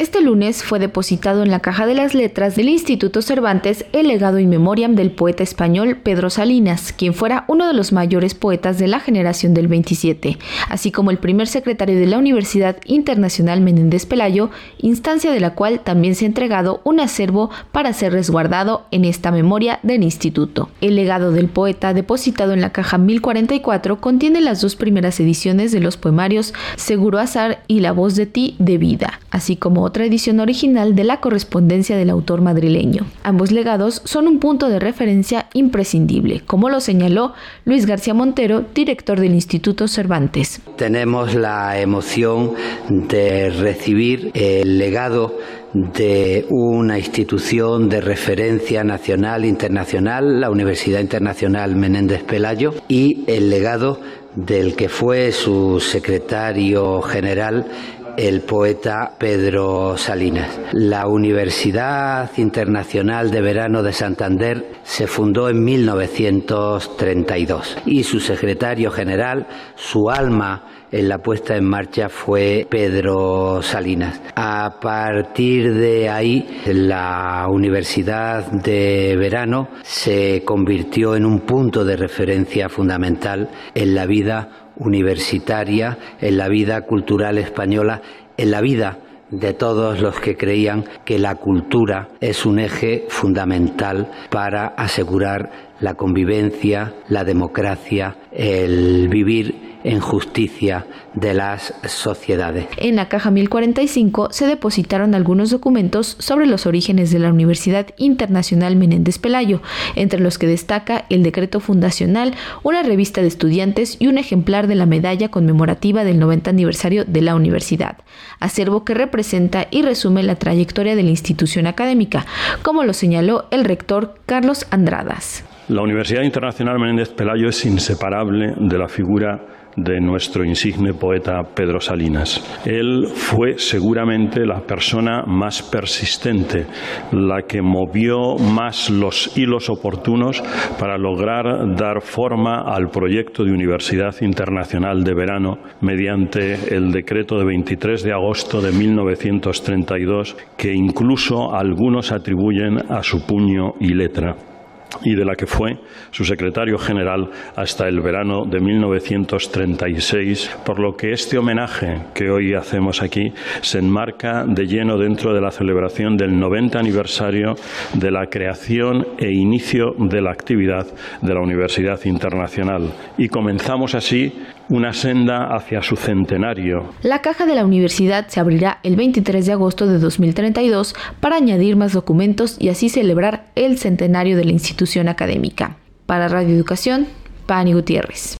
Este lunes fue depositado en la caja de las letras del Instituto Cervantes el legado in memoriam del poeta español Pedro Salinas, quien fuera uno de los mayores poetas de la generación del 27, así como el primer secretario de la Universidad Internacional Menéndez Pelayo, instancia de la cual también se ha entregado un acervo para ser resguardado en esta memoria del instituto. El legado del poeta, depositado en la caja 1044, contiene las dos primeras ediciones de los poemarios Seguro Azar y La voz de ti de vida, así como otra edición original de la correspondencia del autor madrileño. Ambos legados son un punto de referencia imprescindible, como lo señaló Luis García Montero, director del Instituto Cervantes. Tenemos la emoción de recibir el legado de una institución de referencia nacional e internacional, la Universidad Internacional Menéndez Pelayo, y el legado del que fue su secretario general, el poeta Pedro Salinas. La Universidad Internacional de Verano de Santander se fundó en 1932 y su secretario general, su alma en la puesta en marcha fue Pedro Salinas. A partir de ahí, la Universidad de Verano se convirtió en un punto de referencia fundamental en la vida universitaria, en la vida cultural española, en la vida de todos los que creían que la cultura es un eje fundamental para asegurar la convivencia, la democracia, el vivir en justicia de las sociedades. En la caja 1045 se depositaron algunos documentos sobre los orígenes de la Universidad Internacional Menéndez Pelayo, entre los que destaca el decreto fundacional, una revista de estudiantes y un ejemplar de la medalla conmemorativa del 90 aniversario de la universidad, acervo que representa y resume la trayectoria de la institución académica, como lo señaló el rector Carlos Andradas. La Universidad Internacional Menéndez Pelayo es inseparable de la figura de nuestro insigne poeta Pedro Salinas. Él fue seguramente la persona más persistente, la que movió más los hilos oportunos para lograr dar forma al proyecto de Universidad Internacional de Verano mediante el decreto de 23 de agosto de 1932 que incluso algunos atribuyen a su puño y letra y de la que fue su secretario general hasta el verano de 1936, por lo que este homenaje que hoy hacemos aquí se enmarca de lleno dentro de la celebración del 90 aniversario de la creación e inicio de la actividad de la Universidad Internacional y comenzamos así una senda hacia su centenario. La caja de la universidad se abrirá el 23 de agosto de 2032 para añadir más documentos y así celebrar el centenario de la institución académica. Para Radio Educación, Pani Gutiérrez.